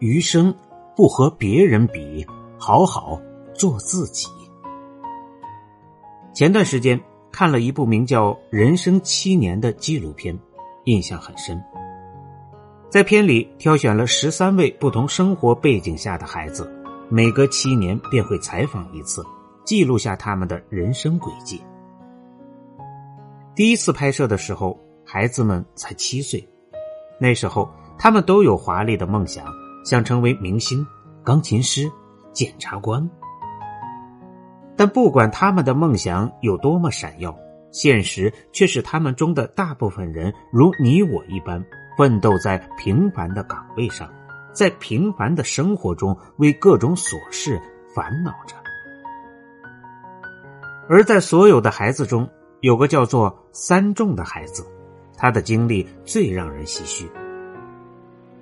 余生不和别人比，好好做自己。前段时间看了一部名叫《人生七年》的纪录片，印象很深。在片里挑选了十三位不同生活背景下的孩子，每隔七年便会采访一次，记录下他们的人生轨迹。第一次拍摄的时候，孩子们才七岁，那时候他们都有华丽的梦想。想成为明星、钢琴师、检察官，但不管他们的梦想有多么闪耀，现实却是他们中的大部分人如你我一般，奋斗在平凡的岗位上，在平凡的生活中为各种琐事烦恼着。而在所有的孩子中，有个叫做三重的孩子，他的经历最让人唏嘘。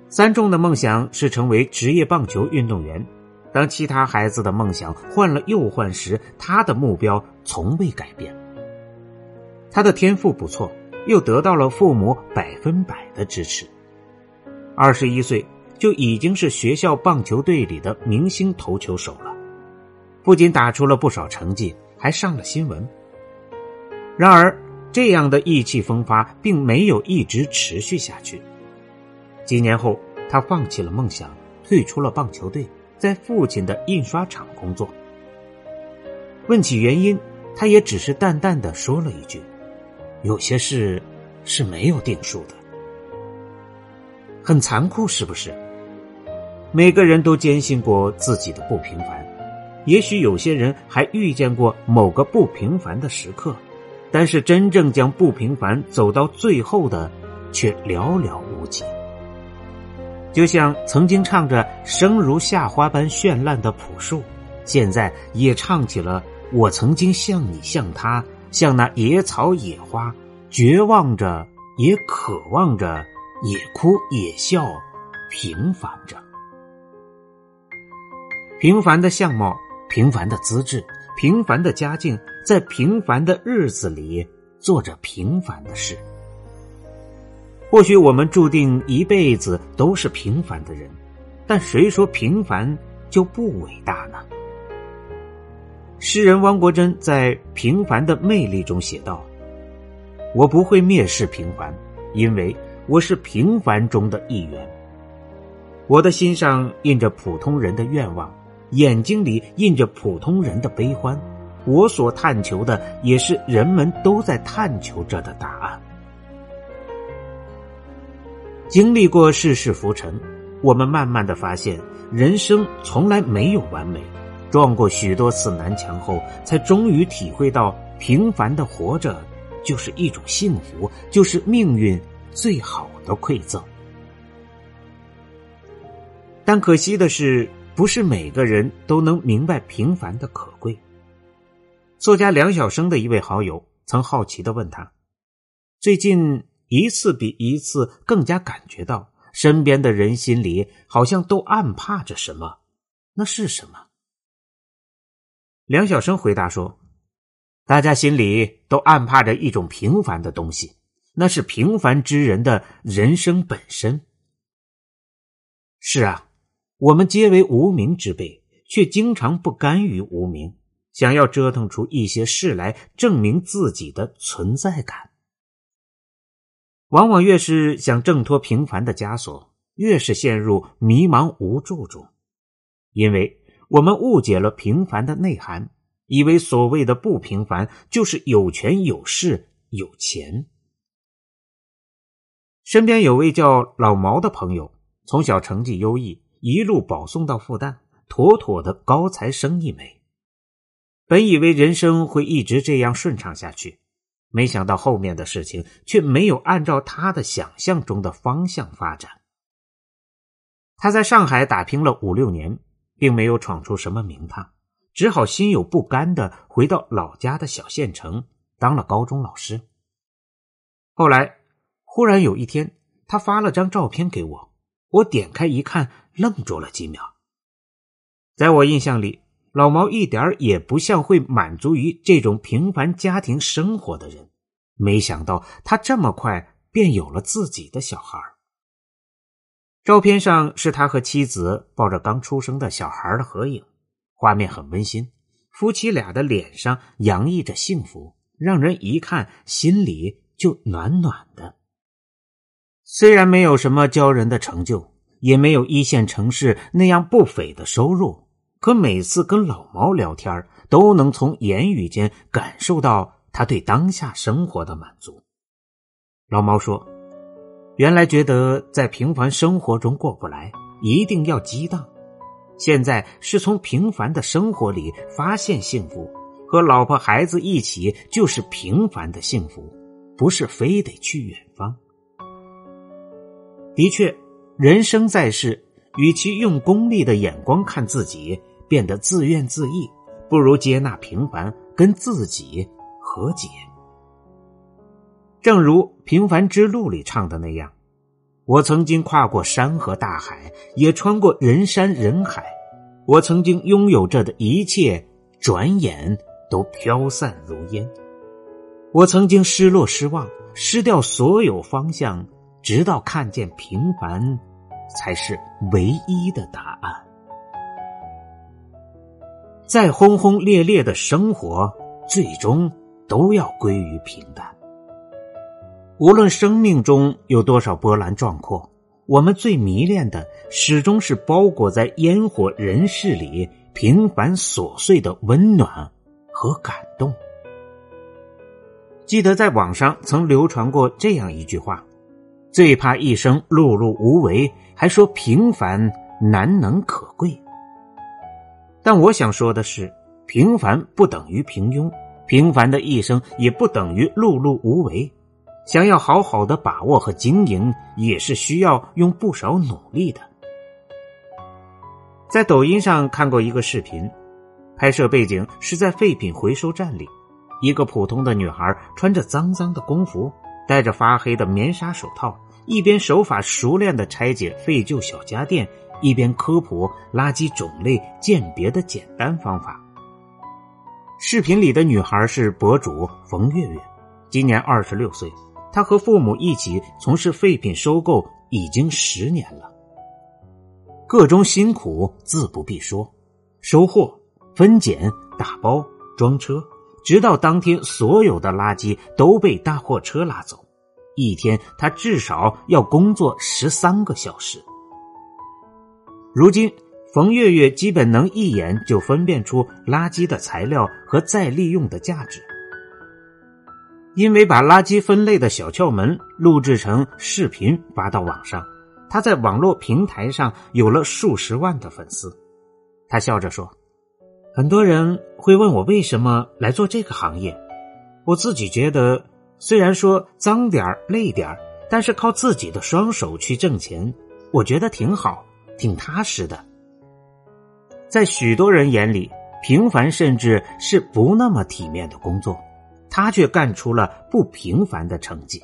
三重的梦想是成为职业棒球运动员。当其他孩子的梦想换了又换时，他的目标从未改变。他的天赋不错，又得到了父母百分百的支持。二十一岁就已经是学校棒球队里的明星投球手了，不仅打出了不少成绩，还上了新闻。然而，这样的意气风发并没有一直持续下去。几年后，他放弃了梦想，退出了棒球队，在父亲的印刷厂工作。问起原因，他也只是淡淡的说了一句：“有些事是没有定数的。”很残酷，是不是？每个人都坚信过自己的不平凡，也许有些人还遇见过某个不平凡的时刻，但是真正将不平凡走到最后的，却寥寥无几。就像曾经唱着“生如夏花般绚烂的朴树”，现在也唱起了“我曾经像你像他，像那野草野花，绝望着，也渴望着，也哭也笑，平凡着。平凡的相貌，平凡的资质，平凡的家境，在平凡的日子里做着平凡的事。或许我们注定一辈子都是平凡的人，但谁说平凡就不伟大呢？诗人汪国真在《平凡的魅力》中写道：“我不会蔑视平凡，因为我是平凡中的一员。我的心上印着普通人的愿望，眼睛里印着普通人的悲欢。我所探求的，也是人们都在探求着的答案。”经历过世事浮沉，我们慢慢的发现，人生从来没有完美。撞过许多次南墙后，才终于体会到，平凡的活着就是一种幸福，就是命运最好的馈赠。但可惜的是，不是每个人都能明白平凡的可贵。作家梁晓声的一位好友曾好奇的问他：“最近？”一次比一次更加感觉到，身边的人心里好像都暗怕着什么，那是什么？梁晓声回答说：“大家心里都暗怕着一种平凡的东西，那是平凡之人的人生本身。”是啊，我们皆为无名之辈，却经常不甘于无名，想要折腾出一些事来证明自己的存在感。往往越是想挣脱平凡的枷锁，越是陷入迷茫无助中，因为我们误解了平凡的内涵，以为所谓的不平凡就是有权有势有钱。身边有位叫老毛的朋友，从小成绩优异，一路保送到复旦，妥妥的高材生一枚。本以为人生会一直这样顺畅下去。没想到后面的事情却没有按照他的想象中的方向发展。他在上海打拼了五六年，并没有闯出什么名堂，只好心有不甘的回到老家的小县城当了高中老师。后来，忽然有一天，他发了张照片给我，我点开一看，愣住了几秒。在我印象里，老毛一点也不像会满足于这种平凡家庭生活的人。没想到他这么快便有了自己的小孩。照片上是他和妻子抱着刚出生的小孩的合影，画面很温馨，夫妻俩的脸上洋溢着幸福，让人一看心里就暖暖的。虽然没有什么骄人的成就，也没有一线城市那样不菲的收入。可每次跟老毛聊天，都能从言语间感受到他对当下生活的满足。老毛说：“原来觉得在平凡生活中过不来，一定要激荡。现在是从平凡的生活里发现幸福，和老婆孩子一起就是平凡的幸福，不是非得去远方。的确，人生在世，与其用功利的眼光看自己。”变得自怨自艾，不如接纳平凡，跟自己和解。正如《平凡之路》里唱的那样：“我曾经跨过山河大海，也穿过人山人海。我曾经拥有着的一切，转眼都飘散如烟。我曾经失落、失望，失掉所有方向，直到看见平凡，才是唯一的答案。”再轰轰烈烈的生活，最终都要归于平淡。无论生命中有多少波澜壮阔，我们最迷恋的始终是包裹在烟火人世里平凡琐碎的温暖和感动。记得在网上曾流传过这样一句话：“最怕一生碌碌无为，还说平凡难能可贵。”但我想说的是，平凡不等于平庸，平凡的一生也不等于碌碌无为。想要好好的把握和经营，也是需要用不少努力的。在抖音上看过一个视频，拍摄背景是在废品回收站里，一个普通的女孩穿着脏脏的工服，戴着发黑的棉纱手套，一边手法熟练的拆解废旧小家电。一边科普垃圾种类鉴别的简单方法。视频里的女孩是博主冯月月，今年二十六岁。她和父母一起从事废品收购已经十年了，各种辛苦自不必说。收货、分拣、打包、装车，直到当天所有的垃圾都被大货车拉走，一天她至少要工作十三个小时。如今，冯月月基本能一眼就分辨出垃圾的材料和再利用的价值。因为把垃圾分类的小窍门录制成视频发到网上，他在网络平台上有了数十万的粉丝。他笑着说：“很多人会问我为什么来做这个行业，我自己觉得，虽然说脏点累点但是靠自己的双手去挣钱，我觉得挺好。”挺踏实的，在许多人眼里，平凡甚至是不那么体面的工作，他却干出了不平凡的成绩。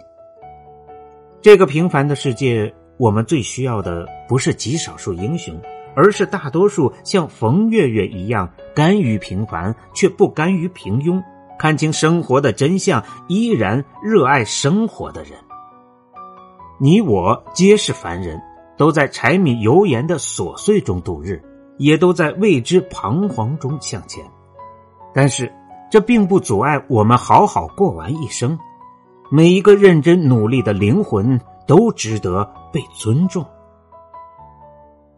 这个平凡的世界，我们最需要的不是极少数英雄，而是大多数像冯月月一样甘于平凡却不甘于平庸，看清生活的真相，依然热爱生活的人。你我皆是凡人。都在柴米油盐的琐碎中度日，也都在未知彷徨中向前。但是，这并不阻碍我们好好过完一生。每一个认真努力的灵魂都值得被尊重。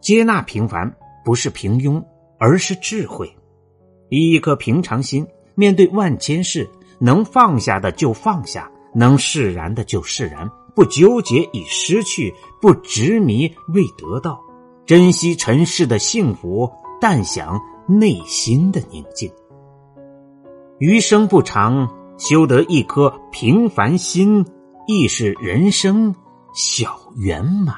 接纳平凡不是平庸，而是智慧。以一颗平常心面对万千事，能放下的就放下，能释然的就释然。不纠结已失去，不执迷未得到，珍惜尘世的幸福，淡想内心的宁静。余生不长，修得一颗平凡心，亦是人生小圆满。